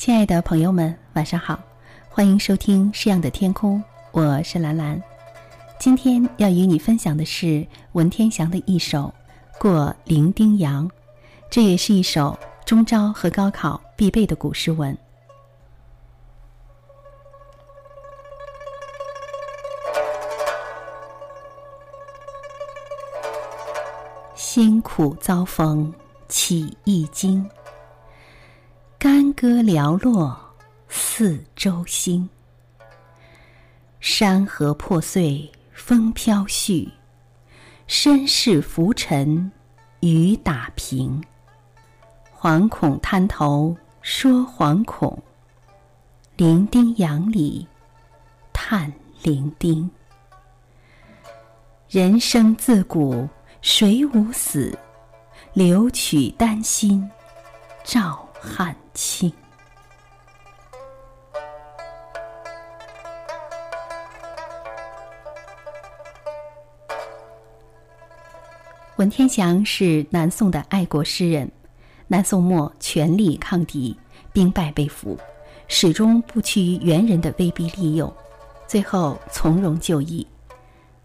亲爱的朋友们，晚上好，欢迎收听《诗样的天空》，我是兰兰。今天要与你分享的是文天祥的一首《过零丁洋》，这也是一首中招和高考必备的古诗文。辛苦遭逢起一经。干戈寥落四周星，山河破碎风飘絮，身世浮沉雨打萍。惶恐滩头说惶恐，零丁洋里叹零丁。人生自古谁无死，留取丹心照。汉卿。文天祥是南宋的爱国诗人，南宋末全力抗敌，兵败被俘，始终不屈于元人的威逼利诱，最后从容就义。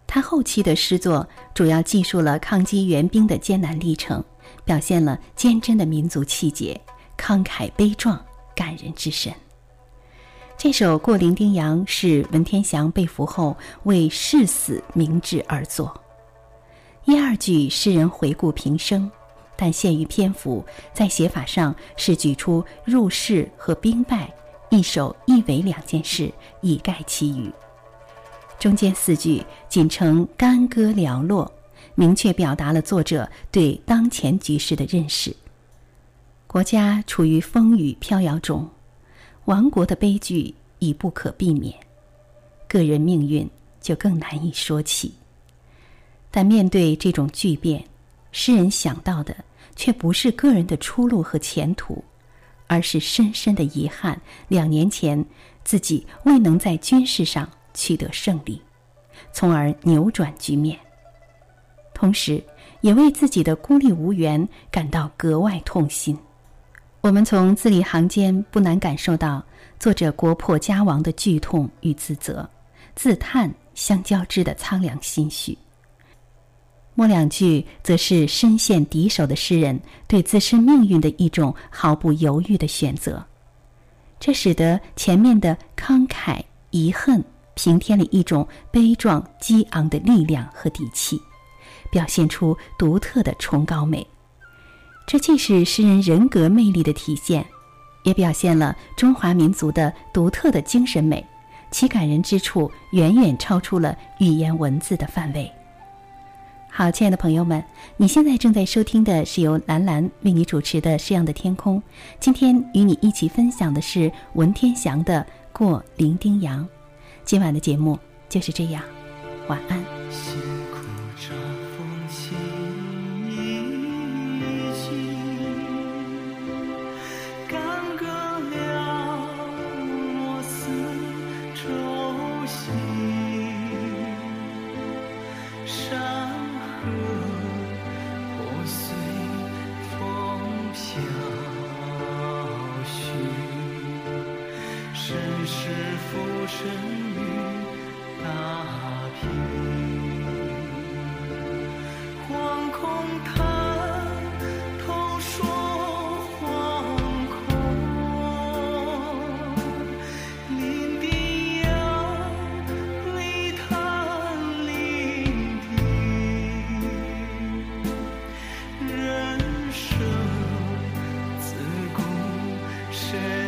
他后期的诗作主要记述了抗击元兵的艰难历程，表现了坚贞的民族气节。慷慨悲壮，感人至深。这首《过零丁洋》是文天祥被俘后为誓死明志而作。一二句诗人回顾平生，但限于篇幅，在写法上是举出入世和兵败，一首一尾两件事，以概其余。中间四句仅称干戈寥落，明确表达了作者对当前局势的认识。国家处于风雨飘摇中，亡国的悲剧已不可避免，个人命运就更难以说起。但面对这种巨变，诗人想到的却不是个人的出路和前途，而是深深的遗憾：两年前自己未能在军事上取得胜利，从而扭转局面。同时，也为自己的孤立无援感到格外痛心。我们从字里行间不难感受到作者国破家亡的剧痛与自责，自叹相交织的苍凉心绪。末两句则是身陷敌手的诗人对自身命运的一种毫不犹豫的选择，这使得前面的慷慨遗恨平添了一种悲壮激昂的力量和底气，表现出独特的崇高美。这既是诗人人格魅力的体现，也表现了中华民族的独特的精神美，其感人之处远远超出了语言文字的范围。好，亲爱的朋友们，你现在正在收听的是由兰兰为你主持的《诗样的天空》，今天与你一起分享的是文天祥的《过零丁洋》。今晚的节目就是这样，晚安。心山河破碎风飘絮身世浮沉雨打萍 share.